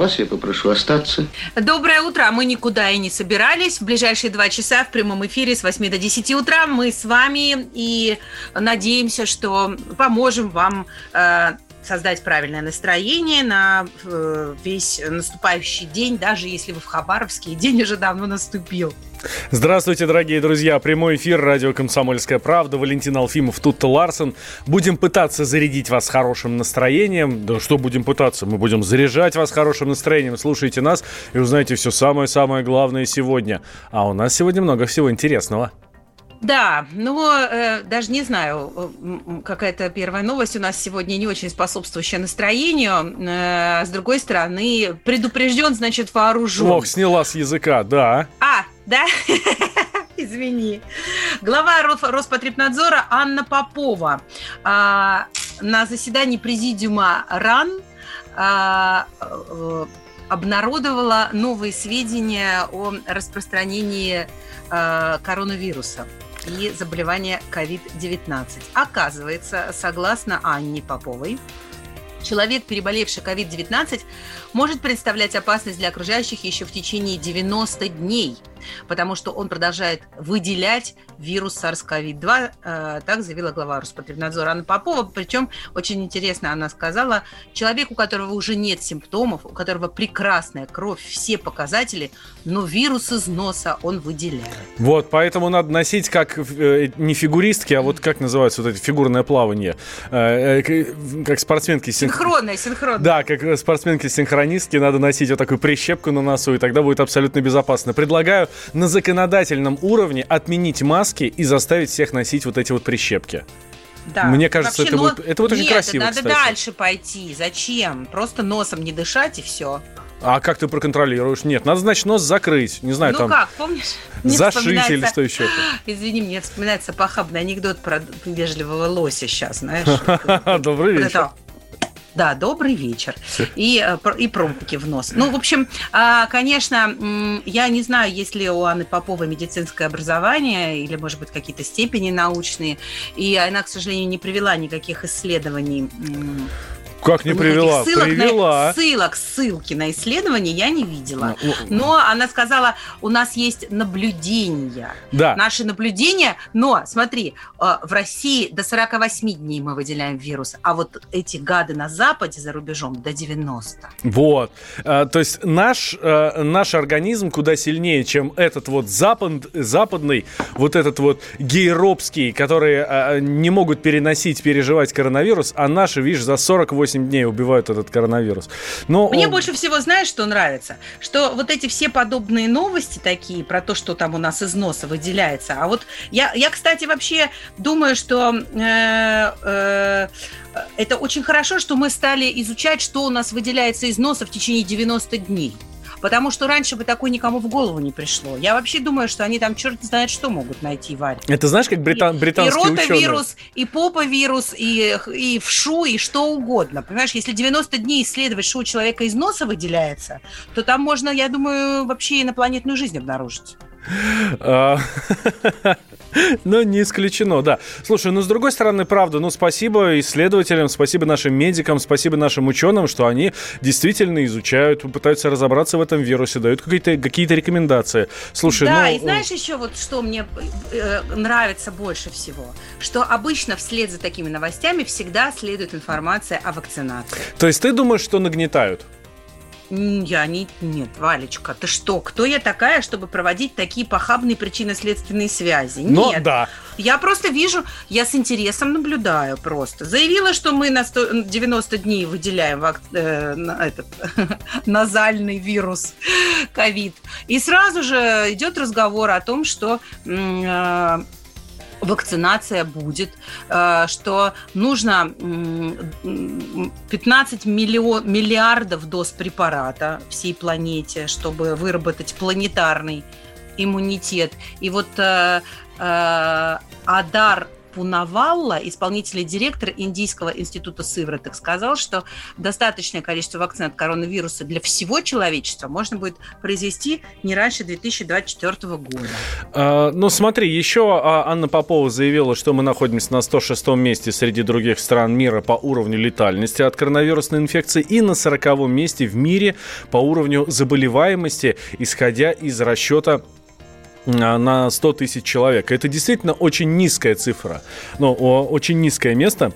Вас я попрошу остаться. Доброе утро. А Мы никуда и не собирались. В ближайшие два часа в прямом эфире с 8 до 10 утра мы с вами и надеемся, что поможем вам э, создать правильное настроение на э, весь наступающий день, даже если вы в Хабаровске, и день уже давно наступил. Здравствуйте, дорогие друзья. Прямой эфир радио «Комсомольская правда». Валентин Алфимов, тут Ларсон. Будем пытаться зарядить вас хорошим настроением. Да что будем пытаться? Мы будем заряжать вас хорошим настроением. Слушайте нас и узнаете все самое-самое главное сегодня. А у нас сегодня много всего интересного. Да, ну, э, даже не знаю, э, какая-то первая новость у нас сегодня не очень способствующая настроению. Э, с другой стороны, предупрежден, значит, вооружен. Ох, сняла с языка, да. А, да? Извини. Глава Рос- Роспотребнадзора Анна Попова а, на заседании президиума РАН а, э, обнародовала новые сведения о распространении а, коронавируса и заболевания COVID-19. Оказывается, согласно Анне Поповой, человек, переболевший COVID-19, может представлять опасность для окружающих еще в течение 90 дней, потому что он продолжает выделять вирус SARS-CoV-2, э, так заявила глава Роспотребнадзора Анна Попова. Причем, очень интересно, она сказала, человек, у которого уже нет симптомов, у которого прекрасная кровь, все показатели, но вирус из носа он выделяет. Вот, поэтому надо носить как э, не фигуристки, а вот как называется вот это фигурное плавание. Э, как спортсменки. син- Синхронная, синхронная. Да, как спортсменки-синхронистки, надо носить вот такую прищепку на носу, и тогда будет абсолютно безопасно. Предлагаю на законодательном уровне отменить маски и заставить всех носить вот эти вот прищепки. Да. Мне кажется, это ну, будет- это будет очень нет, красиво, надо кстати. дальше пойти. Зачем? Просто носом не дышать и все. А как ты проконтролируешь? Нет, надо, значит, нос закрыть. Не знаю, ну там как, помнишь? Мне зашить или что еще. Извини, мне вспоминается похабный анекдот про вежливого лося сейчас, знаешь? Добрый вечер. Да, добрый вечер. И, э, и промпики в нос. Ну, в общем, а, конечно, я не знаю, есть ли у Анны Поповой медицинское образование или, может быть, какие-то степени научные. И она, к сожалению, не привела никаких исследований. Как не привела? ссылок на- Привела. ссылок, ссылки на исследования я не видела. Ну, Но она сказала, у нас есть наблюдения. Да. Наши наблюдения, но смотри, э, в России до 48 дней мы выделяем вирус, а вот эти гады на Западе, за рубежом, до 90. Вот. А, то есть наш, э, наш организм куда сильнее, чем этот вот запад, западный, вот этот вот гейропский, которые э, не могут переносить, переживать коронавирус, а наши, видишь, за 48 дней убивают этот коронавирус. Но Мне он- больше всего, знаешь, что нравится? Что вот эти все подобные новости такие про то, что там у нас из носа выделяется. А вот я, я кстати, вообще думаю, что э, э, это очень хорошо, что мы стали изучать, что у нас выделяется из носа в течение 90 дней. Потому что раньше бы такое никому в голову не пришло. Я вообще думаю, что они там черт знает что могут найти, Варь. Это знаешь, как брита- И британские ученые? ротавирус, и поповирус, и, и вшу, и что угодно. Понимаешь, если 90 дней исследовать, что у человека из носа выделяется, то там можно, я думаю, вообще инопланетную жизнь обнаружить. А, Ну, не исключено, да. Слушай, ну, с другой стороны, правда, ну, спасибо исследователям, спасибо нашим медикам, спасибо нашим ученым, что они действительно изучают, пытаются разобраться в этом вирусе, дают какие-то какие рекомендации. Слушай, да, ну... и знаешь еще вот что мне э, нравится больше всего? Что обычно вслед за такими новостями всегда следует информация о вакцинации. То есть ты думаешь, что нагнетают? Я не... Нет, Валечка, ты что? Кто я такая, чтобы проводить такие похабные причинно-следственные связи? Ну, Нет. да. Я просто вижу, я с интересом наблюдаю просто. Заявила, что мы на 100 90 дней выделяем вак- э, на этот, назальный вирус ковид. И сразу же идет разговор о том, что э, вакцинация будет, э, что нужно м, м, 15 миллион, миллиардов доз препарата всей планете, чтобы выработать планетарный иммунитет. И вот э, э, Адар Пунавалла, исполнительный директор Индийского института сывороток, сказал, что достаточное количество вакцин от коронавируса для всего человечества можно будет произвести не раньше 2024 года. А, ну, смотри, еще а, Анна Попова заявила, что мы находимся на 106 месте среди других стран мира по уровню летальности от коронавирусной инфекции и на 40 месте в мире по уровню заболеваемости, исходя из расчета на 100 тысяч человек. Это действительно очень низкая цифра, но очень низкое место.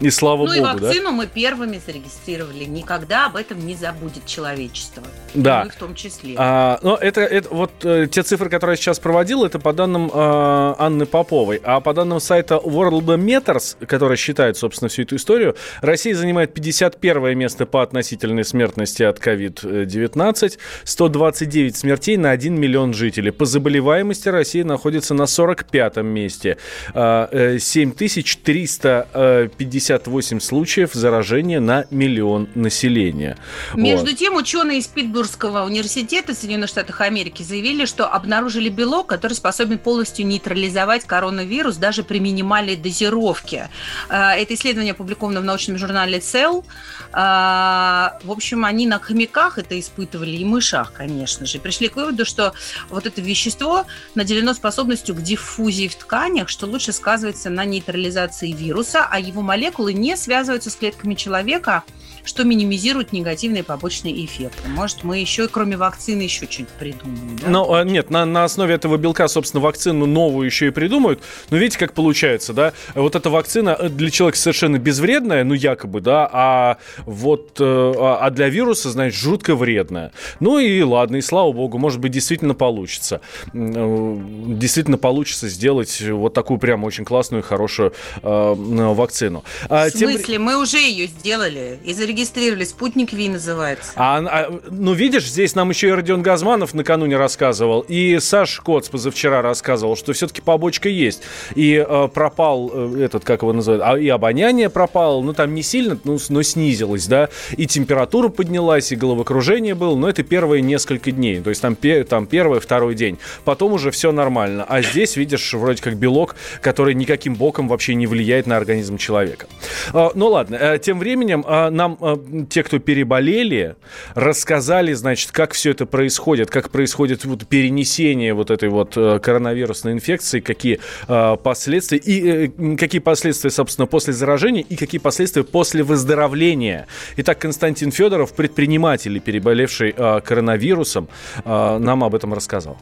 И слава ну, богу, и вакцину да? мы первыми зарегистрировали. Никогда об этом не забудет человечество. Да. мы в том числе. А, но это, это вот э, те цифры, которые я сейчас проводил, это по данным э, Анны Поповой. А по данным сайта Worldometers, который считает, собственно, всю эту историю, Россия занимает 51 место по относительной смертности от COVID-19, 129 смертей на 1 миллион жителей. По заболеваемости Россия находится на 45 месте. Э, 7350 58 случаев заражения на миллион населения. Между вот. тем, ученые из Питтсбургского университета Соединенных Штатов Америки заявили, что обнаружили белок, который способен полностью нейтрализовать коронавирус даже при минимальной дозировке. Э, это исследование опубликовано в научном журнале Cell. Э, в общем, они на хомяках это испытывали и мышах, конечно же. Пришли к выводу, что вот это вещество наделено способностью к диффузии в тканях, что лучше сказывается на нейтрализации вируса, а его молекулы молекулы не связываются с клетками человека, что минимизирует негативные побочные эффекты. Может, мы еще, кроме вакцины, еще что-нибудь придумаем? Да? Ну, нет, на, на основе этого белка, собственно, вакцину новую еще и придумают. Но видите, как получается, да? Вот эта вакцина для человека совершенно безвредная, ну, якобы, да, а вот э, а, а для вируса, значит, жутко вредная. Ну и ладно, и слава богу, может быть, действительно получится. Э, действительно получится сделать вот такую прям очень классную и хорошую э, вакцину. А, В смысле? Тем... Мы уже ее сделали и зарегистрировали. Спутник Ви называется. А, а, ну, видишь, здесь нам еще и Родион Газманов накануне рассказывал, и Саш Коц позавчера рассказывал, что все-таки побочка есть. И э, пропал э, этот, как его называют, а, и обоняние пропало, ну, там не сильно, ну, но снизилось, да, и температура поднялась, и головокружение было, но это первые несколько дней, то есть там, пе, там первый, второй день. Потом уже все нормально. А здесь, видишь, вроде как белок, который никаким боком вообще не влияет на организм человека. Э, ну, ладно, э, тем временем э, э, те, кто переболели, рассказали, значит, как все это происходит, как происходит вот перенесение вот этой вот э, коронавирусной инфекции, какие э, последствия и э, какие последствия, собственно, после заражения и какие последствия после выздоровления. Итак, Константин Федоров, предприниматель, переболевший э, коронавирусом, нам об этом рассказал.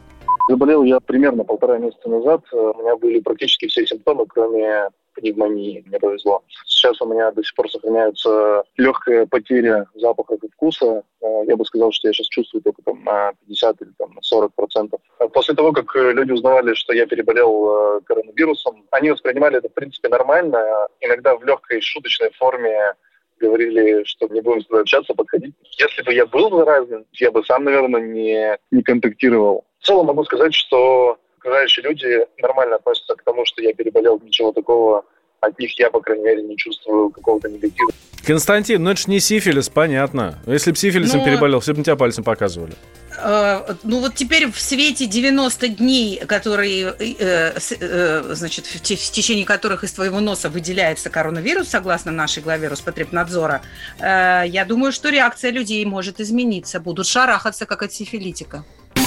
Заболел я примерно полтора месяца назад. У меня были практически все симптомы, кроме пневмонии, мне повезло. Сейчас у меня до сих пор сохраняется легкая потеря запаха и вкуса. Э, я бы сказал, что я сейчас чувствую только там, на 50 или там, на 40 процентов. После того, как люди узнавали, что я переболел э, коронавирусом, они воспринимали это, в принципе, нормально. Иногда в легкой шуточной форме говорили, что не будем с тобой общаться, подходить. Если бы я был заразен, я бы сам, наверное, не, не контактировал. В целом могу сказать, что окружающие люди нормально относятся к тому, что я переболел, ничего такого от них я, по крайней мере, не чувствую какого-то негатива. Константин, ну это же не сифилис, понятно. Если бы сифилисом ну, переболел, все бы на тебя пальцем показывали. Э, ну вот теперь в свете 90 дней, которые, э, э, значит, в, в течение которых из твоего носа выделяется коронавирус, согласно нашей главе Роспотребнадзора, э, я думаю, что реакция людей может измениться. Будут шарахаться, как от сифилитика.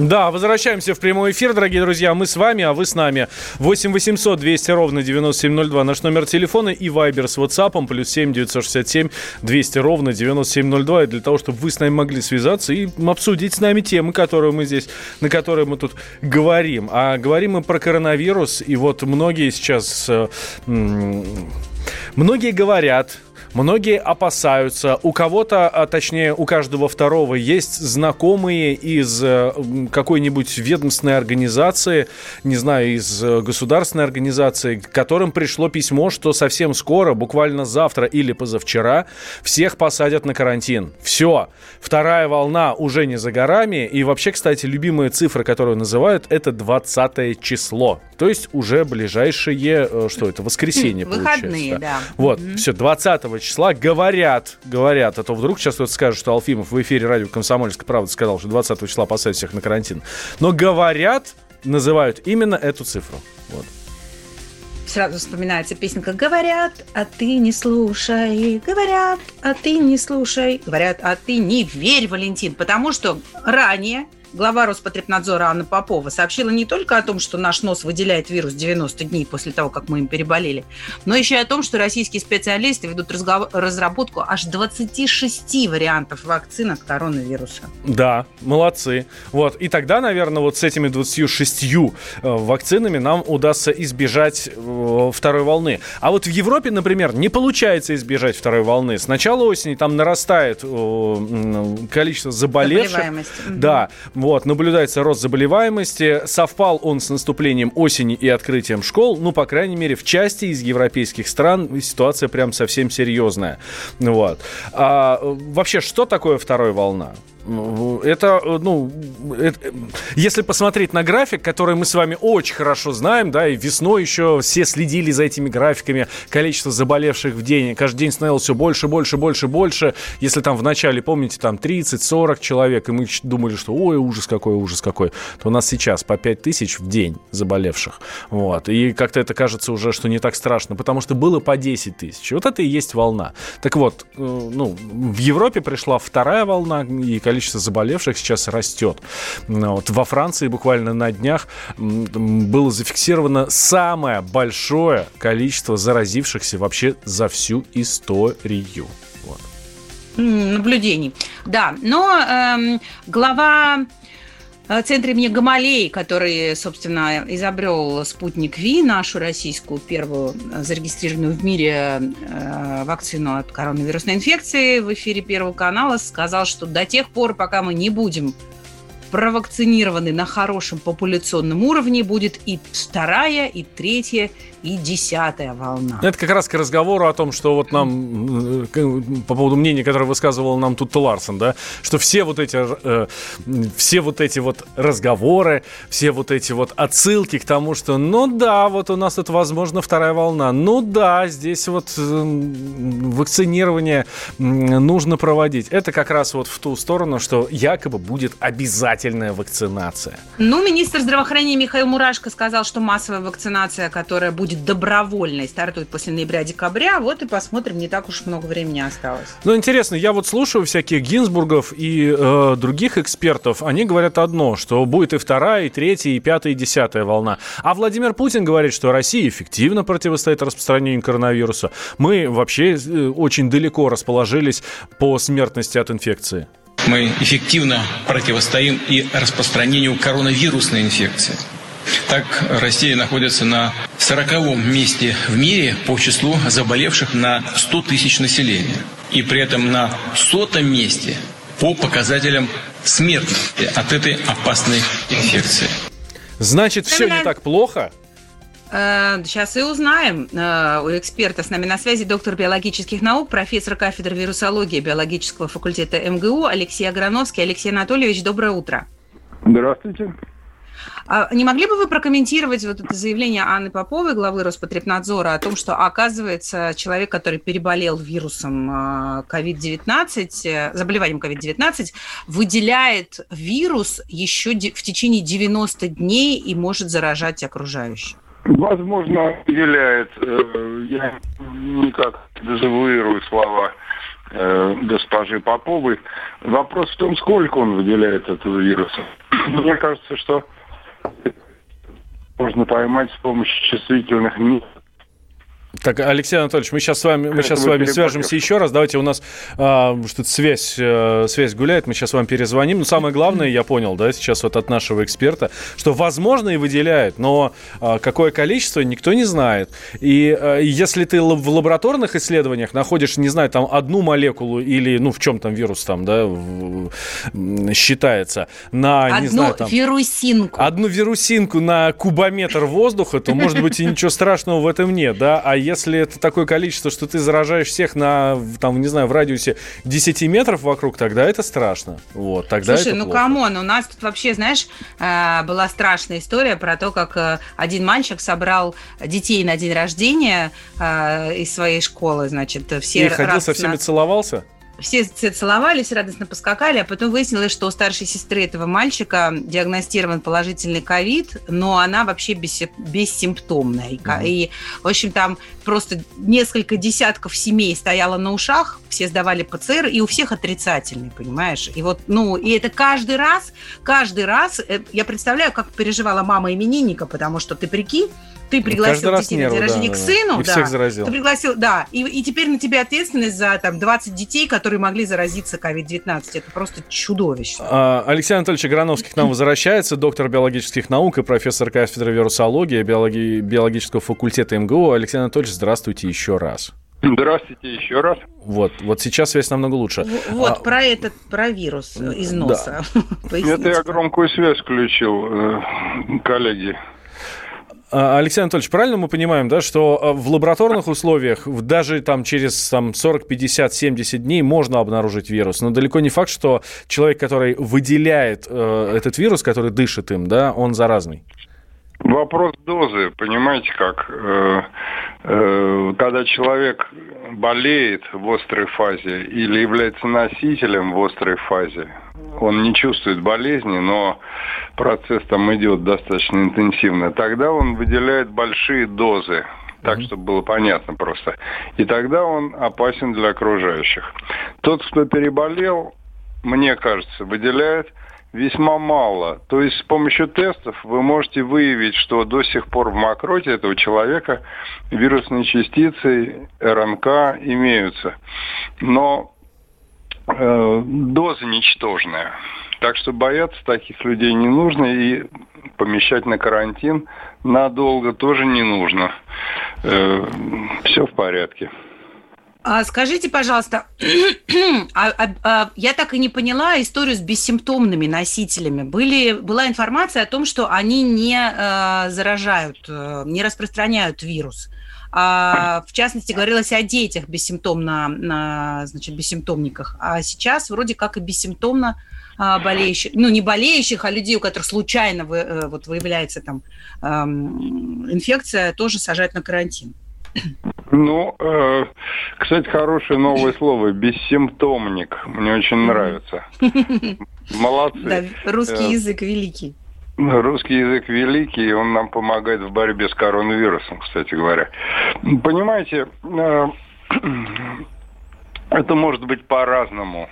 Да, возвращаемся в прямой эфир, дорогие друзья. Мы с вами, а вы с нами. 8 800 200 ровно 9702 наш номер телефона и Вайбер с WhatsApp плюс 7 967 200 ровно 9702. И для того, чтобы вы с нами могли связаться и обсудить с нами темы, которые мы здесь, на которые мы тут говорим. А говорим мы про коронавирус. И вот многие сейчас... Э, многие говорят, Многие опасаются. У кого-то, а точнее у каждого второго, есть знакомые из э, какой-нибудь ведомственной организации, не знаю, из э, государственной организации, которым пришло письмо, что совсем скоро, буквально завтра или позавчера, всех посадят на карантин. Все. Вторая волна уже не за горами. И вообще, кстати, любимая цифра, которую называют, это 20 число. То есть уже ближайшее, э, что это, воскресенье Выходные, да. Вот, mm-hmm. все, 20 числа говорят, говорят, а то вдруг сейчас кто-то скажет, что Алфимов в эфире радио «Комсомольская правда» сказал, что 20 числа посадят всех на карантин. Но говорят, называют именно эту цифру. Вот сразу вспоминается песенка «Говорят, а ты не слушай, говорят, а ты не слушай, говорят, а ты не верь, Валентин», потому что ранее глава Роспотребнадзора Анна Попова сообщила не только о том, что наш нос выделяет вирус 90 дней после того, как мы им переболели, но еще и о том, что российские специалисты ведут разработку аж 26 вариантов вакцин от коронавируса. Да, молодцы. Вот. И тогда, наверное, вот с этими 26 э, вакцинами нам удастся избежать э, второй волны. А вот в Европе, например, не получается избежать второй волны. С начала осени там нарастает количество заболевших. Да, вот, наблюдается рост заболеваемости. Совпал он с наступлением осени и открытием школ. Ну, по крайней мере, в части из европейских стран ситуация прям совсем серьезная. Вот. А, вообще, что такое вторая волна? Это, ну, это, если посмотреть на график, который мы с вами очень хорошо знаем, да, и весной еще все следили за этими графиками, количество заболевших в день, каждый день становилось все больше, больше, больше, больше. Если там в начале, помните, там 30-40 человек, и мы думали, что ой, ужас какой, ужас какой, то у нас сейчас по 5 тысяч в день заболевших. Вот. И как-то это кажется уже, что не так страшно, потому что было по 10 тысяч. Вот это и есть волна. Так вот, э, ну, в Европе пришла вторая волна, и количество заболевших сейчас растет. Вот. Во Франции буквально на днях было зафиксировано самое большое количество заразившихся вообще за всю историю. Вот. Наблюдений. Да, но эм, глава Э, центре имени Гамалей, который, собственно, изобрел спутник Ви, нашу российскую первую э, зарегистрированную в мире э, вакцину от коронавирусной инфекции в эфире Первого канала, сказал, что до тех пор, пока мы не будем провакцинированы на хорошем популяционном уровне, будет и вторая, и третья, и десятая волна. Это как раз к разговору о том, что вот нам, э, по поводу мнения, которое высказывал нам тут Ларсон, да, что все вот эти, э, все вот эти вот разговоры, все вот эти вот отсылки к тому, что, ну да, вот у нас тут, возможно, вторая волна, ну да, здесь вот э, вакцинирование нужно проводить. Это как раз вот в ту сторону, что якобы будет обязательная вакцинация. Ну, министр здравоохранения Михаил Мурашко сказал, что массовая вакцинация, которая будет будет добровольной, стартует после ноября-декабря. Вот и посмотрим, не так уж много времени осталось. Ну, интересно, я вот слушаю всяких Гинзбургов и э, других экспертов. Они говорят одно, что будет и вторая, и третья, и пятая, и десятая волна. А Владимир Путин говорит, что Россия эффективно противостоит распространению коронавируса. Мы вообще э, очень далеко расположились по смертности от инфекции. Мы эффективно противостоим и распространению коронавирусной инфекции. Так Россия находится на 40 месте в мире по числу заболевших на 100 тысяч населения. И при этом на сотом месте по показателям смертности от этой опасной инфекции. Значит, все не так плохо? Сейчас э, и узнаем. Э, у эксперта с нами на связи доктор биологических наук, профессор кафедры вирусологии биологического факультета МГУ Алексей Аграновский. Алексей Анатольевич, доброе утро. Здравствуйте. А не могли бы вы прокомментировать вот это заявление Анны Поповой, главы Роспотребнадзора, о том, что, оказывается, человек, который переболел вирусом COVID-19, э, заболеванием COVID-19, выделяет вирус еще в течение 90 дней и может заражать окружающих? Возможно, выделяет. Э, я никак дезавуирую слова э, госпожи Поповой. Вопрос в том, сколько он выделяет этого вируса. Мне кажется, что можно поймать с помощью чувствительных методов так, Алексей Анатольевич, мы сейчас с вами, мы сейчас с вами свяжемся еще раз. Давайте у нас а, что-то связь, э, связь гуляет, мы сейчас вам перезвоним. Но самое главное, я понял, да, сейчас вот от нашего эксперта, что возможно и выделяют, но а, какое количество никто не знает. И а, если ты в лабораторных исследованиях находишь, не знаю, там одну молекулу или, ну, в чем там вирус там, да, в, считается, на, одну не знаю, там... вирусинку. Одну вирусинку на кубометр воздуха, то, может быть, и ничего страшного в этом нет, да, а если это такое количество, что ты заражаешь всех на, там, не знаю, в радиусе 10 метров вокруг, тогда это страшно. Вот, тогда Слушай, ну come on, у нас тут вообще, знаешь, э, была страшная история про то, как э, один мальчик собрал детей на день рождения э, из своей школы, значит, все И ходил со всеми на... целовался? Все целовались, радостно поскакали, а потом выяснилось, что у старшей сестры этого мальчика диагностирован положительный ковид, но она вообще бессимптомная. Mm-hmm. И, в общем, там просто несколько десятков семей стояло на ушах, все сдавали ПЦР, и у всех отрицательный, понимаешь? И вот, ну, и это каждый раз, каждый раз, э, я представляю, как переживала мама именинника, потому что ты прикинь, ты ну, пригласил детей на день рождения да, к сыну, и да, всех заразил. ты пригласил, да, и, и теперь на тебе ответственность за там 20 детей, которые могли заразиться COVID-19. Это просто чудовищно. А, Алексей Анатольевич Грановский к нам возвращается, доктор биологических наук и профессор кафедры вирусологии биологии, биологического факультета МГУ. Алексей Анатольевич, здравствуйте еще раз. Здравствуйте еще раз. Вот, вот сейчас связь намного лучше. Вот, а, про этот, про вирус из носа. Да. Это я громкую связь включил, э, коллеги. А, Алексей Анатольевич, правильно мы понимаем, да, что а, в лабораторных условиях даже там через там, 40, 50, 70 дней можно обнаружить вирус, но далеко не факт, что человек, который выделяет э, этот вирус, который дышит им, да, он заразный? Вопрос дозы, понимаете как? Э, э, когда человек болеет в острой фазе или является носителем в острой фазе, он не чувствует болезни, но процесс там идет достаточно интенсивно, тогда он выделяет большие дозы так, чтобы было понятно просто. И тогда он опасен для окружающих. Тот, кто переболел, мне кажется, выделяет весьма мало. То есть с помощью тестов вы можете выявить, что до сих пор в мокроте этого человека вирусные частицы РНК имеются. Но доза ничтожная. Так что бояться таких людей не нужно и помещать на карантин надолго тоже не нужно. Э, все в порядке. А скажите, пожалуйста, а, а, а, я так и не поняла историю с бессимптомными носителями. Были, была информация о том, что они не э, заражают, э, не распространяют вирус. А, в частности, говорилось о детях бессимптомно, на, значит, бессимптомниках. А сейчас вроде как и бессимптомно а, болеющих, ну не болеющих, а людей, у которых случайно вы, э, вот, выявляется там эм, инфекция, тоже сажать на карантин. Ну, э, кстати, хорошее новое слово бессимптомник. Мне очень нравится. Молодцы. Да, русский э, язык великий. Русский язык великий, и он нам помогает в борьбе с коронавирусом, кстати говоря. Понимаете, э, это может быть по-разному.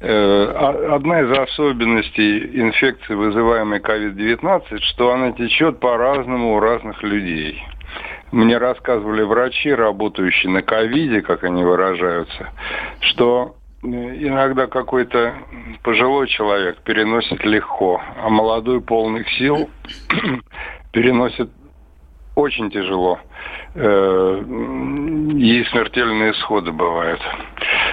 Э, одна из особенностей инфекции, вызываемой COVID-19, что она течет по-разному у разных людей. Мне рассказывали врачи, работающие на ковиде, как они выражаются, что иногда какой-то пожилой человек переносит легко, а молодой полных сил переносит очень тяжело. Э, и смертельные исходы бывают.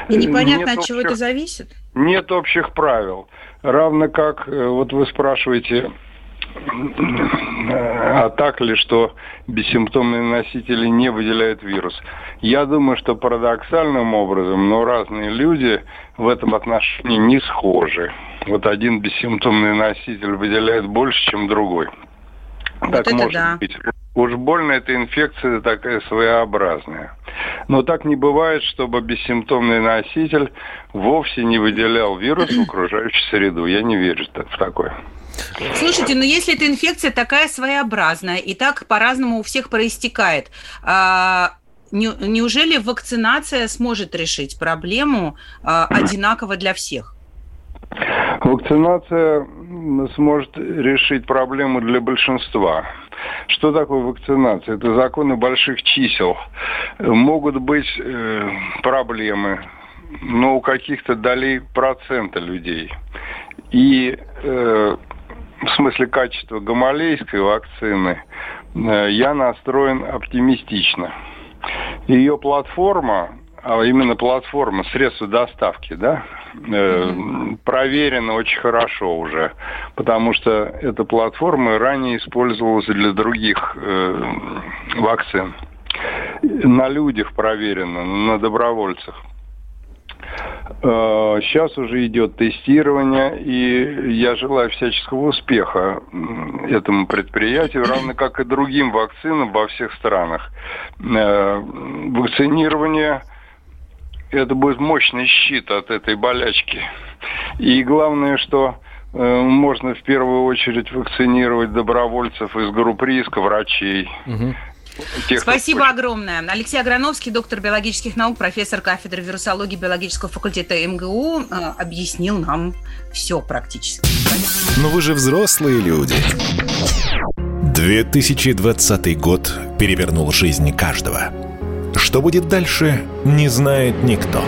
И непонятно, нет от чего общих, это зависит? Нет общих правил. Равно как, э, вот вы спрашиваете, а так ли, что бессимптомные носители не выделяют вирус? Я думаю, что парадоксальным образом, но разные люди в этом отношении не схожи. Вот один бессимптомный носитель выделяет больше, чем другой. Вот так может да. быть. Уж больно эта инфекция такая своеобразная. Но так не бывает, чтобы бессимптомный носитель вовсе не выделял вирус в окружающую среду. Я не верю в такое. Слушайте, но если эта инфекция такая своеобразная и так по-разному у всех проистекает, а, неужели вакцинация сможет решить проблему а, одинаково для всех? Вакцинация сможет решить проблему для большинства. Что такое вакцинация? Это законы больших чисел. Могут быть э, проблемы, но у каких-то долей процента людей. И э, в смысле качества гамалейской вакцины э, я настроен оптимистично. Ее платформа, а именно платформа средства доставки, да, э, проверена очень хорошо уже, потому что эта платформа ранее использовалась для других э, вакцин. На людях проверена, на добровольцах. Сейчас уже идет тестирование, и я желаю всяческого успеха этому предприятию, равно как и другим вакцинам во всех странах. Э, вакцинирование это будет мощный щит от этой болячки. И главное, что э, можно в первую очередь вакцинировать добровольцев из групп риска, врачей. Угу. Тех, Спасибо огромное. Алексей Аграновский, доктор биологических наук, профессор кафедры вирусологии биологического факультета МГУ, э, объяснил нам все практически. Но вы же взрослые люди. 2020 год перевернул жизнь каждого. Что будет дальше, не знает никто.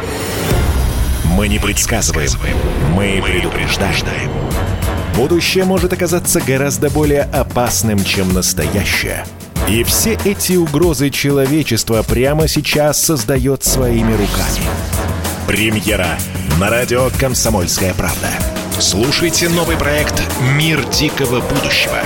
Мы не предсказываем, мы предупреждаем. Будущее может оказаться гораздо более опасным, чем настоящее – и все эти угрозы человечества прямо сейчас создает своими руками. Премьера на радио «Комсомольская правда». Слушайте новый проект «Мир дикого будущего».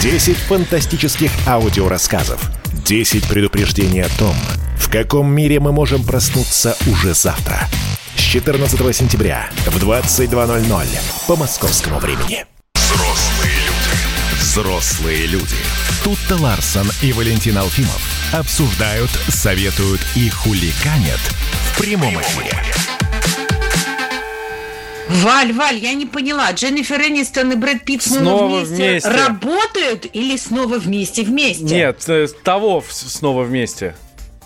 10 фантастических аудиорассказов. 10 предупреждений о том, в каком мире мы можем проснуться уже завтра. С 14 сентября в 22.00 по московскому времени. Взрослые люди. Взрослые люди. Тут-то Ларсон и Валентин Алфимов обсуждают, советуют и хуликанят в прямом эфире. Валь, Валь, я не поняла, Дженнифер Энистон и Брэд Питт снова, снова вместе, вместе работают или снова вместе вместе? Нет, э, того снова вместе.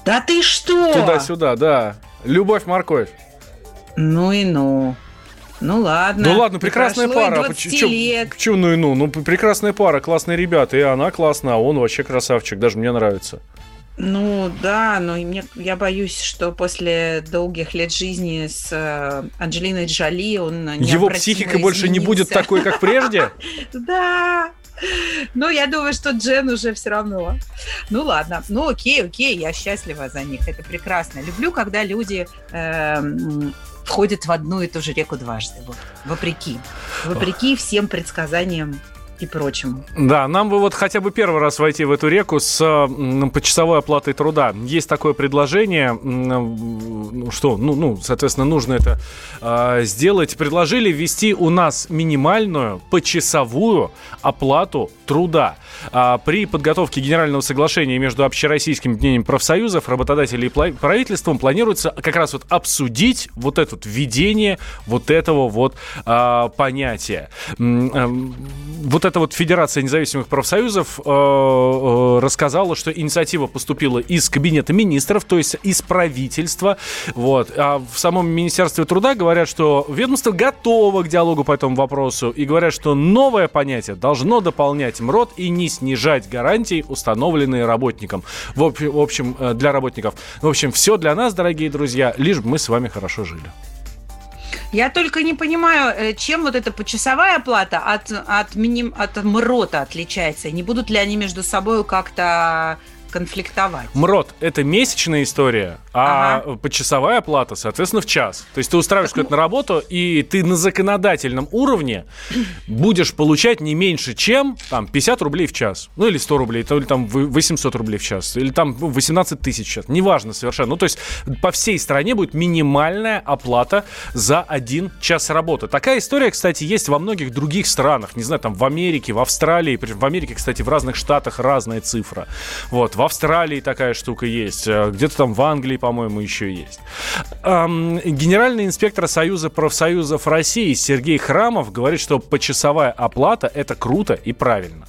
Да ты что? Туда-сюда, да. Любовь-морковь. Ну и ну. Ну ладно. Ну ладно, прекрасная пара. Почему ну и ну? Ну, прекрасная пара, классные ребята. И она классная, а он вообще красавчик. Даже мне нравится. Ну да, но мне, я боюсь, что после долгих лет жизни с э, Анджелиной Джоли он Его психика больше не будет такой, как прежде? Да. Ну, я думаю, что Джен уже все равно. Ну, ладно. Ну, окей, окей, я счастлива за них. Это прекрасно. Люблю, когда люди входят в одну и ту же реку дважды. Вот. Вопреки. Вопреки всем предсказаниям и прочему. Да, нам бы вот хотя бы первый раз войти в эту реку с почасовой оплатой труда. Есть такое предложение, м, что, ну, ну, соответственно, нужно это э, сделать. Предложили ввести у нас минимальную почасовую оплату труда. А, при подготовке генерального соглашения между общероссийским объединением профсоюзов, работодателей и правительством планируется как раз вот обсудить вот это введение вот этого вот а, понятия. Вот эта вот Федерация независимых профсоюзов э, э, рассказала, что инициатива поступила из Кабинета министров, то есть из правительства. Вот. А в самом Министерстве труда говорят, что ведомство готово к диалогу по этому вопросу и говорят, что новое понятие должно дополнять МРОД и не снижать гарантии, установленные работникам. В общем, э, для работников. В общем, все для нас, дорогие друзья, лишь бы мы с вами хорошо жили. Я только не понимаю, э, чем вот эта почасовая плата от, от, миним, от МРОТа отличается. Не будут ли они между собой как-то конфликтовать. МРОТ – это месячная история, а ага. почасовая плата, соответственно, в час. То есть ты устраиваешь так, ну... на работу, и ты на законодательном уровне будешь получать не меньше, чем там 50 рублей в час. Ну, или 100 рублей, или там 800 рублей в час, или там 18 тысяч в час. Неважно совершенно. Ну, то есть по всей стране будет минимальная оплата за один час работы. Такая история, кстати, есть во многих других странах. Не знаю, там в Америке, в Австралии. В Америке, кстати, в разных штатах разная цифра. Вот. В Австралии такая штука есть, э, где-то там в Англии, по-моему, еще есть. Генеральный инспектор Союза профсоюзов России Сергей Храмов говорит, что почасовая оплата – это круто и правильно.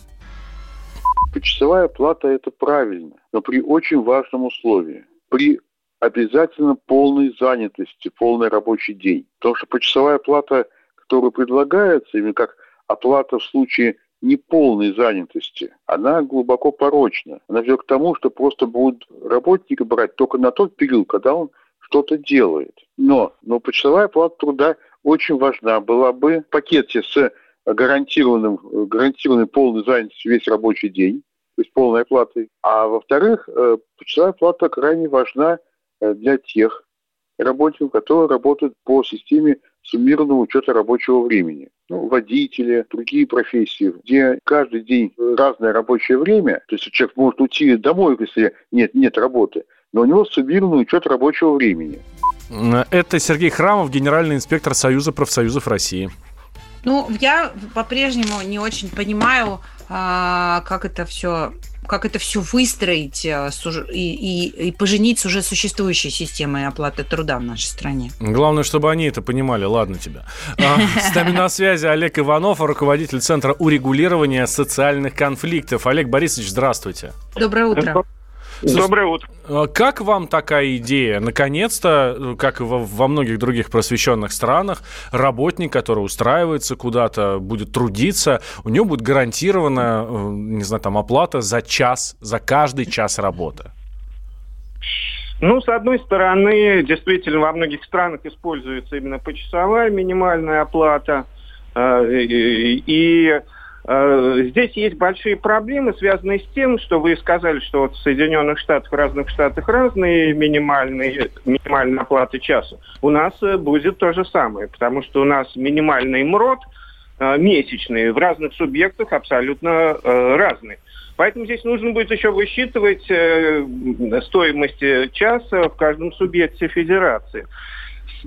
Почасовая плата – это правильно, но при очень важном условии. При обязательно полной занятости, полный рабочий день. Потому что почасовая плата, которая предлагается, именно как оплата в случае неполной занятости, она глубоко порочна. Она ведет к тому, что просто будут работника брать только на тот период, когда он что-то делает. Но, но почасовая плата труда очень важна была бы в пакете с гарантированным, гарантированной полной занятостью весь рабочий день, то есть полной оплатой. А во-вторых, э, почасовая плата крайне важна э, для тех работников, которые работают по системе суммированного учета рабочего времени. Ну, водители, другие профессии, где каждый день разное рабочее время, то есть человек может уйти домой, если нет, нет работы, но у него суммированный учет рабочего времени. Это Сергей Храмов, генеральный инспектор Союза профсоюзов России. Ну, я по-прежнему не очень понимаю, как это все как это все выстроить э, и, и, и поженить с уже существующей системой оплаты труда в нашей стране. Главное, чтобы они это понимали. Ладно тебя. А, с нами на связи Олег Иванов, руководитель Центра урегулирования социальных конфликтов. Олег Борисович, здравствуйте. Доброе утро. Доброе утро. А как вам такая идея? Наконец-то, как и во, многих других просвещенных странах, работник, который устраивается куда-то, будет трудиться, у него будет гарантирована, э, не знаю, там оплата за час, за каждый час работы. Ну, с одной стороны, действительно, во многих странах используется именно почасовая минимальная оплата. Э, и, и Э, здесь есть большие проблемы, связанные с тем, что вы сказали, что вот в Соединенных Штатах, в разных штатах разные минимальные, минимальные оплаты часа. У нас э, будет то же самое, потому что у нас минимальный МРОД э, месячный в разных субъектах абсолютно разный. Поэтому здесь нужно будет еще высчитывать стоимость часа в каждом субъекте федерации.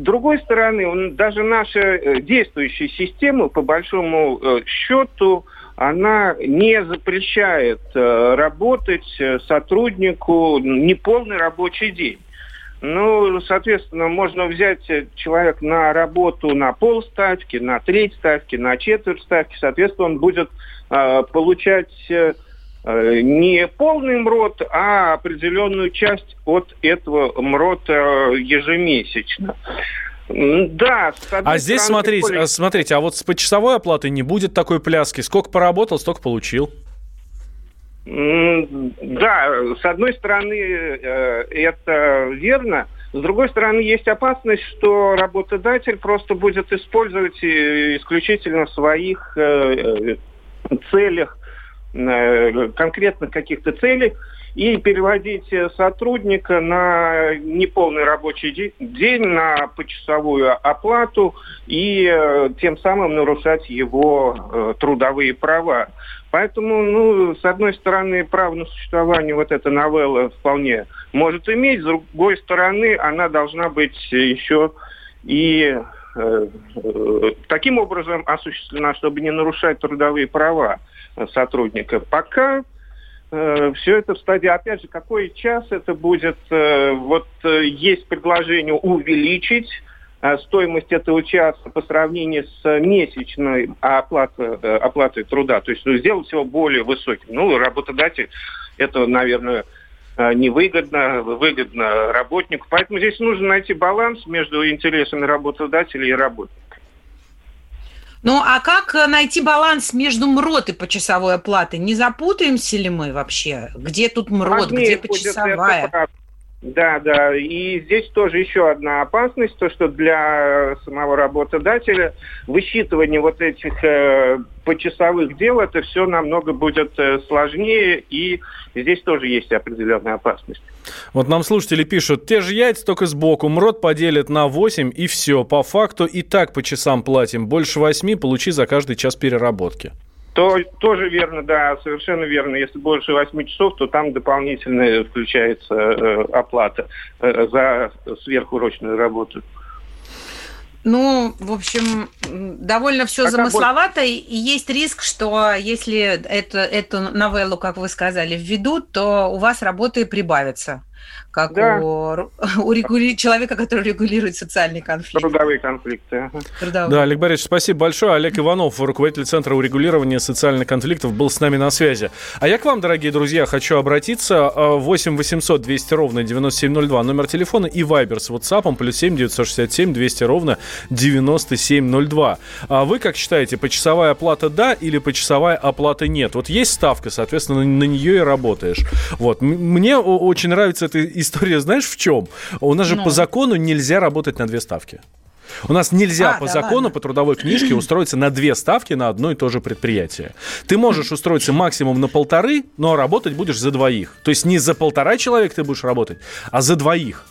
С другой стороны, даже наша э, действующая система, по большому э, счету, она не запрещает э, работать сотруднику неполный рабочий день. Ну, соответственно, можно взять человека на работу на полставки, на треть ставки, на четверть ставки. Соответственно, он будет э, получать не полный МРОД, а определенную часть от этого МРОД ежемесячно. Да, а здесь смотрите, более... смотрите, а вот с почасовой оплатой не будет такой пляски. Сколько поработал, столько получил. Да, с одной стороны, э, это верно. С другой стороны, есть опасность, что работодатель просто будет использовать э, исключительно в своих целях Э, конкретных каких-то целей и переводить сотрудника на неполный рабочий день, на почасовую оплату и э, тем самым нарушать его э, трудовые права. Поэтому, ну, с одной стороны, право на существование вот эта новелла вполне может иметь, с другой стороны, она должна быть еще и э, э, таким образом осуществлена, чтобы не нарушать трудовые права сотрудника. Пока э, все это в стадии, опять же, какой час это будет, э, вот э, есть предложение увеличить э, стоимость этого часа по сравнению с месячной оплатой, э, оплатой труда, то есть ну, сделать его более высоким. Ну, работодатель это, наверное, э, невыгодно, выгодно работнику. Поэтому здесь нужно найти баланс между интересами работодателя и работника. Ну, а как э, найти баланс между МРОД и почасовой оплатой? Не запутаемся ли мы вообще? Где тут МРОД, Сложнее где почасовая? Да, да. И здесь тоже еще одна опасность, то, что для самого работодателя высчитывание вот этих э, почасовых дел, это все намного будет э, сложнее, и здесь тоже есть определенная опасность. Вот нам слушатели пишут, те же яйца, только сбоку, МРОД поделят на 8 и все. По факту и так по часам платим. Больше 8 получи за каждый час переработки. То, тоже верно, да, совершенно верно. Если больше 8 часов, то там дополнительно включается э, оплата э, за сверхурочную работу. Ну, в общем, довольно все а замысловато, и есть риск, что если это, эту новеллу, как вы сказали, введут, то у вас работы прибавится как да. у, у регули... человека, который регулирует социальные конфликты. Трудовые конфликты. Трудовые. Да, Олег Борисович, спасибо большое. Олег Иванов, руководитель Центра урегулирования социальных конфликтов, был с нами на связи. А я к вам, дорогие друзья, хочу обратиться. 8 800 200 ровно 9702, номер телефона и Вайбер с WhatsApp, плюс 7 967 200 ровно 9702. А вы как считаете, почасовая оплата да или почасовая оплата нет? Вот есть ставка, соответственно, на нее и работаешь. Вот. Мне очень нравится эта история, знаешь, в чем? У нас же ну. по закону нельзя работать на две ставки. У нас нельзя а, по да закону, ладно. по трудовой книжке устроиться на две ставки на одно и то же предприятие. Ты можешь устроиться максимум на полторы, но работать будешь за двоих. То есть не за полтора человека ты будешь работать, а за двоих.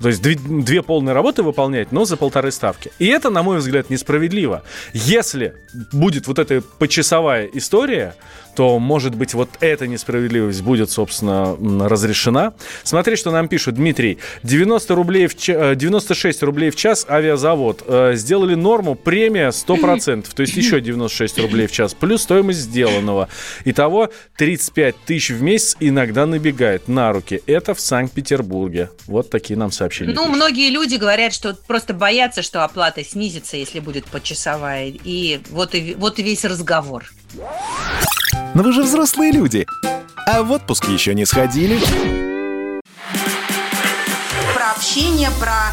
То есть две, две полные работы выполнять, но за полторы ставки. И это, на мой взгляд, несправедливо. Если будет вот эта почасовая история, то, может быть, вот эта несправедливость будет, собственно, разрешена. Смотри, что нам пишут. Дмитрий, 90 рублей в ч... 96 э, рублей в час авиазавод. Э, сделали норму, премия 100%, то есть еще 96 рублей в час, плюс стоимость сделанного. Итого 35 тысяч в месяц иногда набегает на руки. Это в Санкт-Петербурге. Вот такие нам сообщения. Ну, пишут. многие люди говорят, что просто боятся, что оплата снизится, если будет почасовая. И вот и, вот и весь разговор. Но вы же взрослые люди. А в отпуск еще не сходили? Про общение, про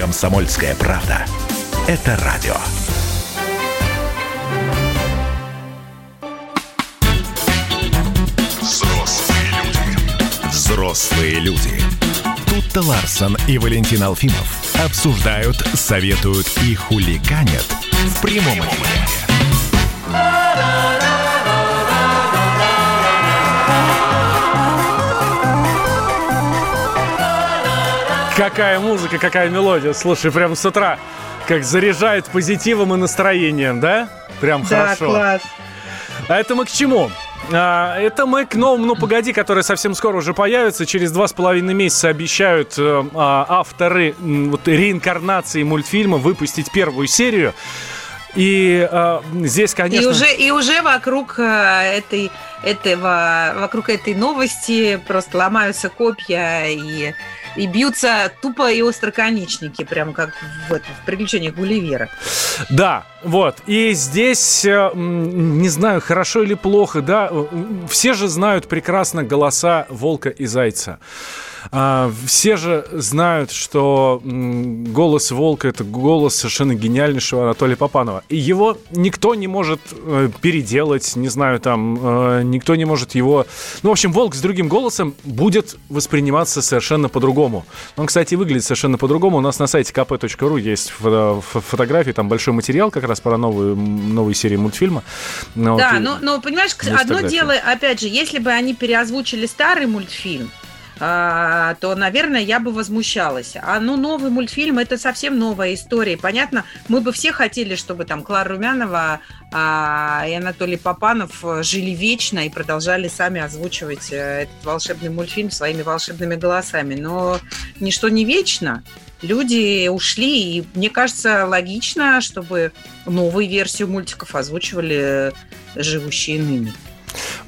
Комсомольская правда. Это радио. Взрослые люди. Взрослые люди. Тут-то Ларсон и Валентин Алфимов обсуждают, советуют и хуликанят в прямом эфире. Какая музыка, какая мелодия. Слушай, прям с утра как заряжает позитивом и настроением, да? Прям да, хорошо. класс. А это мы к чему? А, это мы к новому «Ну, погоди», который совсем скоро уже появится. Через два с половиной месяца обещают э, а, авторы вот, реинкарнации мультфильма выпустить первую серию. И э, здесь, конечно... И уже, и уже вокруг э, этой, этого, вокруг этой новости просто ломаются копья и и бьются тупо и остроконечники, прям как в, это, в приключениях Гулливера. Да, вот. И здесь, э, не знаю, хорошо или плохо, да, э, все же знают прекрасно голоса волка и зайца. А, все же знают, что голос волка это голос совершенно гениальнейшего Анатолия Попанова. И его никто не может э, переделать, не знаю, там, э, никто не может его... Ну, в общем, волк с другим голосом будет восприниматься совершенно по-другому. Он, кстати, выглядит совершенно по-другому. У нас на сайте kp.ru есть фото фотографии, там большой материал как раз про новую, новые серии мультфильма. Ну, да, вот, но, но, понимаешь, одно дело, опять же, если бы они переозвучили старый мультфильм, а, то, наверное, я бы возмущалась. А ну, новый мультфильм – это совсем новая история. Понятно, мы бы все хотели, чтобы там Клара Румянова а, и Анатолий Попанов жили вечно и продолжали сами озвучивать э, этот волшебный мультфильм своими волшебными голосами. Но ничто не вечно. Люди ушли, и мне кажется, логично, чтобы новую версию мультиков озвучивали живущие ныне.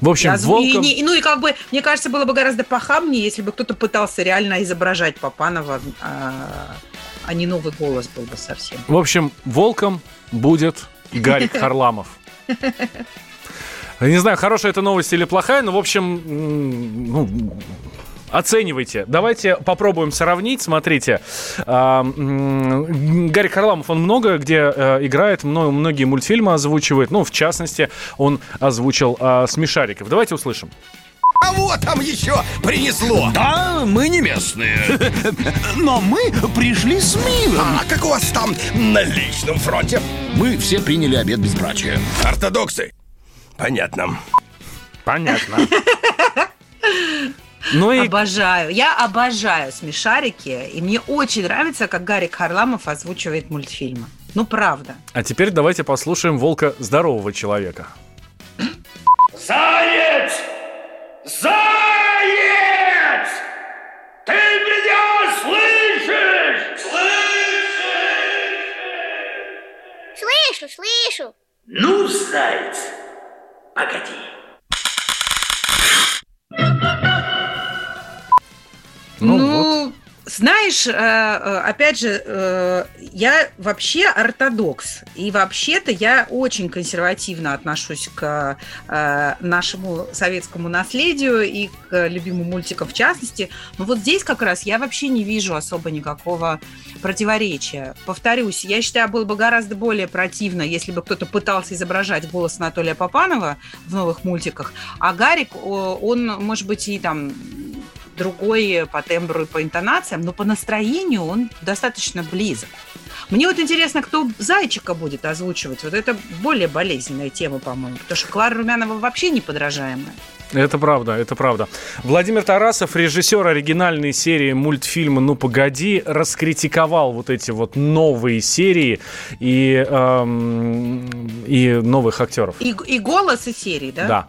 В общем, Я, волком... и, ну и как бы, мне кажется, было бы гораздо похабнее, если бы кто-то пытался реально изображать Папанова, а, а не новый голос был бы совсем. В общем, волком будет Гарик Харламов. Не знаю, хорошая это новость или плохая, но, в общем, ну, Оценивайте. Давайте попробуем сравнить. Смотрите, а, Гарри Харламов, он много где э, играет, многие мультфильмы озвучивает. Ну, в частности, он озвучил а, «Смешариков». Давайте услышим. Кого там еще принесло? Да, мы не местные. Но мы пришли с миром. А как у вас там на личном фронте? Мы все приняли обед безбрачия. Ортодоксы? Понятно. Понятно. Ну и... Обожаю. Я обожаю смешарики, и мне очень нравится, как Гарик Харламов озвучивает мультфильмы. Ну, правда. А теперь давайте послушаем волка здорового человека. Заяц! Заяц! Ты меня слышишь? Слышишь? Слышу, слышу. Ну, заяц, погоди. Ну, Ну, вот. знаешь, э, э, опять же, э, я вообще ортодокс. И вообще-то я очень консервативно отношусь к нашему советскому наследию и к любимым мультикам в частности. Но вот здесь как раз я вообще не вижу особо никакого противоречия. Повторюсь, я считаю, было бы гораздо более противно, если бы кто-то пытался изображать голос Анатолия Попанова в новых мультиках, а Гарик, он, может быть, и там другой по тембру и по интонациям, но по настроению он достаточно близок. Мне вот интересно, кто Зайчика будет озвучивать. Вот это более болезненная тема, по-моему, потому что Клара Румянова вообще неподражаемая. Это правда, это правда. Владимир Тарасов, режиссер оригинальной серии мультфильма «Ну, погоди», раскритиковал вот эти вот новые серии и, эм, и новых актеров. И, и голос, и серии, да? Да.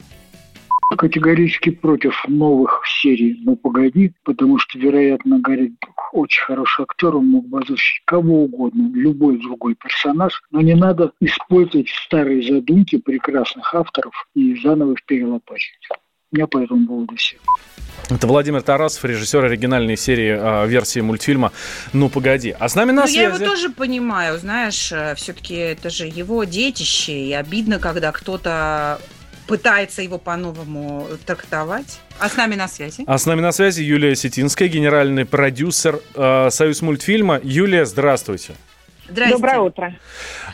Категорически против новых серий «Ну, погоди», потому что, вероятно, Гарри очень хороший актер, он мог бы озвучить кого угодно, любой другой персонаж, но не надо использовать старые задумки прекрасных авторов и заново их перелопачивать. У меня по этому поводу все. Это Владимир Тарасов, режиссер оригинальной серии э, версии мультфильма «Ну, погоди». А с нами на Ну, связи... я его тоже понимаю, знаешь, все-таки это же его детище, и обидно, когда кто-то пытается его по-новому трактовать. А с нами на связи? А с нами на связи Юлия Сетинская, генеральный продюсер э, «Союз мультфильма». Юлия, здравствуйте. Здрасте. Доброе утро.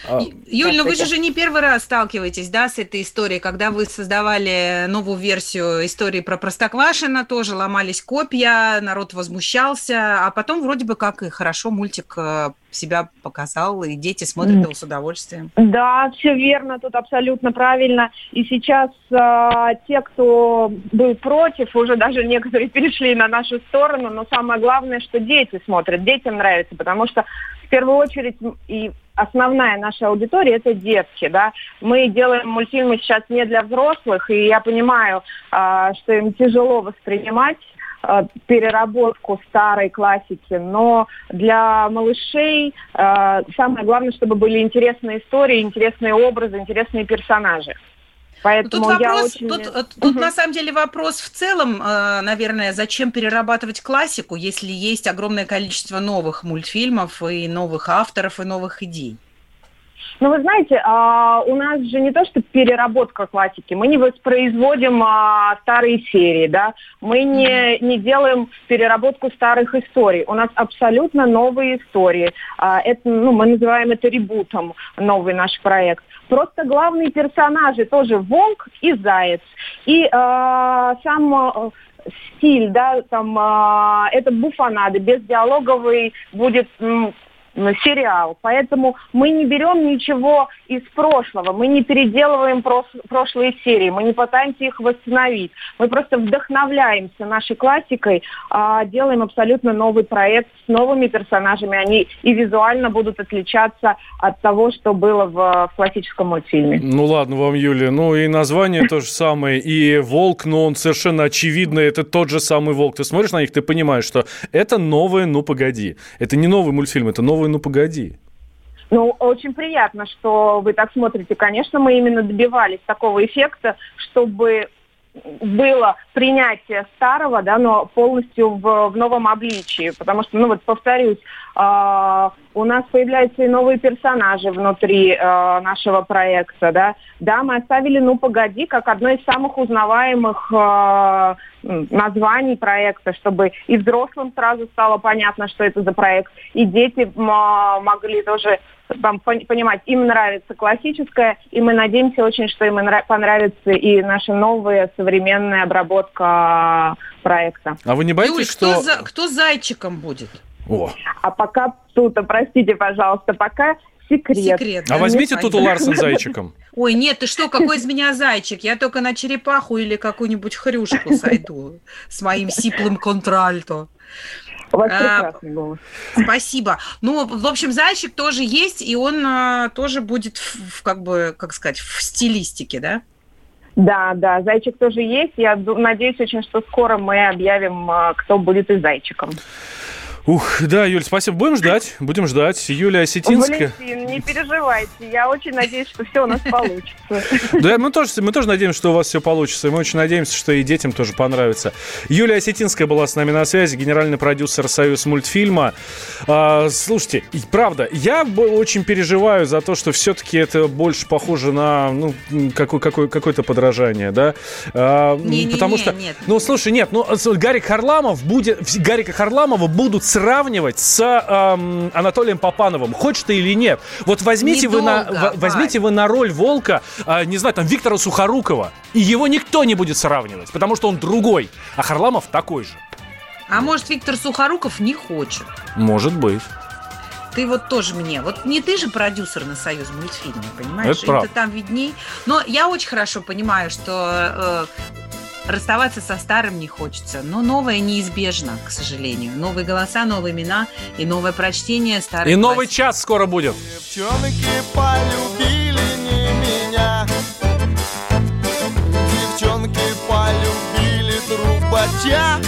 А, Юль, ну вы же не первый раз сталкиваетесь, да, с этой историей, когда вы создавали новую версию истории про Простоквашино, тоже ломались копья, народ возмущался, а потом вроде бы как и хорошо мультик э, себя показал, и дети смотрят его с удовольствием. Да, все верно, тут абсолютно правильно. И сейчас э, те, кто был против, уже даже некоторые перешли на нашу сторону, но самое главное, что дети смотрят, детям нравится, потому что в первую очередь и основная наша аудитория это детки, да. Мы делаем мультфильмы сейчас не для взрослых, и я понимаю, э, что им тяжело воспринимать переработку старой классики, но для малышей э, самое главное, чтобы были интересные истории, интересные образы, интересные персонажи. Поэтому Тут я вопрос, очень... тут, э, тут на самом деле вопрос в целом, э, наверное, зачем перерабатывать классику, если есть огромное количество новых мультфильмов и новых авторов и новых идей. Ну, вы знаете, а, у нас же не то, что переработка классики, мы не воспроизводим а, старые серии, да, мы не, не делаем переработку старых историй. У нас абсолютно новые истории. А, это, ну, мы называем это ребутом, новый наш проект. Просто главные персонажи тоже волк и заяц. И а, сам стиль, да, там, а, это буфанады, бездиалоговый будет м, сериал. Поэтому мы не берем ничего из прошлого, мы не переделываем прос- прошлые серии, мы не пытаемся их восстановить. Мы просто вдохновляемся нашей классикой, а, делаем абсолютно новый проект с новыми персонажами. Они и визуально будут отличаться от того, что было в, в классическом мультфильме. Ну ладно вам, Юлия. Ну и название то же самое. И волк, но он совершенно очевидно, это тот же самый волк. Ты смотришь на них, ты понимаешь, что это новое «Ну, погоди». Это не новый мультфильм, это новый «Ну, погоди». Ну, очень приятно, что вы так смотрите. Конечно, мы именно добивались такого эффекта, чтобы было принятие старого, да, но полностью в, в новом обличии. Потому что, ну вот повторюсь, у нас появляются и новые персонажи внутри э, нашего проекта, да. Да, мы оставили «Ну, погоди» как одно из самых узнаваемых э, названий проекта, чтобы и взрослым сразу стало понятно, что это за проект, и дети могли тоже там, пон- понимать, им нравится классическое, и мы надеемся очень, что им нра- понравится и наша новая современная обработка проекта. А вы не боитесь, Юль, что... кто, за- кто зайчиком будет? О. А пока тут, простите, пожалуйста, пока секрет. Секрет, А да? возьмите Не Туту понятно. Ларсен зайчиком. Ой, нет, ты что, какой из меня зайчик? Я только на черепаху или какую-нибудь хрюшку сойду с моим сиплым контральто. У вас А, прекрасный голос. Спасибо. Ну, в общем, зайчик тоже есть, и он а, тоже будет, в, в, как бы, как сказать, в стилистике, да? Да, да, зайчик тоже есть. Я надеюсь очень, что скоро мы объявим, а, кто будет и зайчиком. Ух, да, Юль, спасибо. Будем ждать, будем ждать. Юлия Осетинская. Валентин, не переживайте. Я очень надеюсь, что все у нас получится. Да, мы тоже, мы тоже надеемся, что у вас все получится. И мы очень надеемся, что и детям тоже понравится. Юлия Осетинская была с нами на связи, генеральный продюсер Союз мультфильма. А, слушайте, правда, я очень переживаю за то, что все-таки это больше похоже на ну, какой, какой, какое-то подражание, да? А, Не-не-не, потому что, нет. ну, слушай, нет, ну, с- Гарик Харламов будет, Гарика Харламова будут сравнивать с ам, Анатолием Попановым, хочешь ты или нет. Вот возьмите вы на, Недолго, в- возьмите вы на роль Волка, а, не знаю, там, Виктора Сухорукова, и его никто не будет сравнивать, потому что он другой, а Харламов такой же. А может, Виктор Сухоруков не хочет? Может быть. Ты вот тоже мне. Вот не ты же продюсер на Союз мультфильма, понимаешь? Это правда. Там видней. Но я очень хорошо понимаю, что э, расставаться со старым не хочется. Но новое неизбежно, к сожалению. Новые голоса, новые имена и новое прочтение старых И новый классиков. час скоро будет. Девчонки полюбили не меня Девчонки полюбили трубача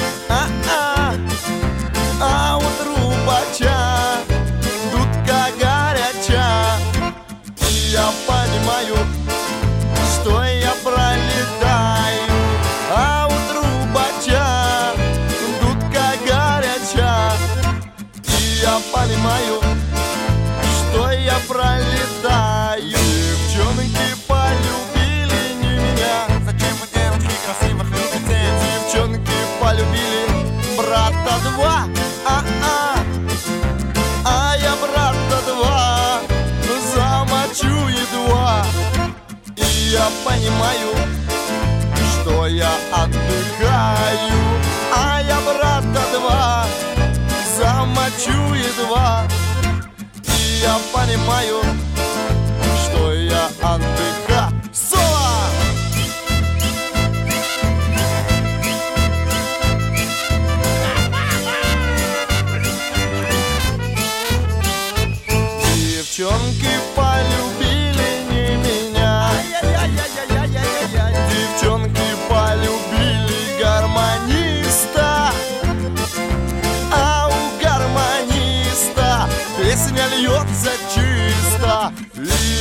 понимаю, что я отдыхаю А я брата два Замочу едва. И я понимаю,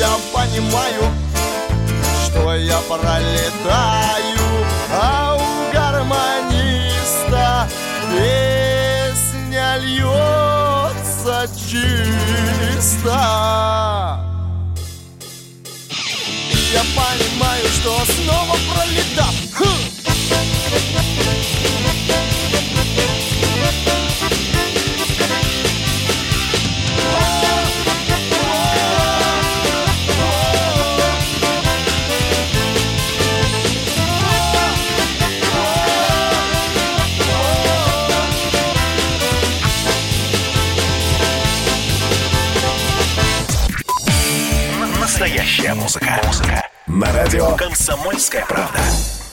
я понимаю, что я пролетаю А у гармониста песня льется чисто. Я понимаю, что снова пролетал Настоящая музыка. Музыка. На радио «Комсомольская правда».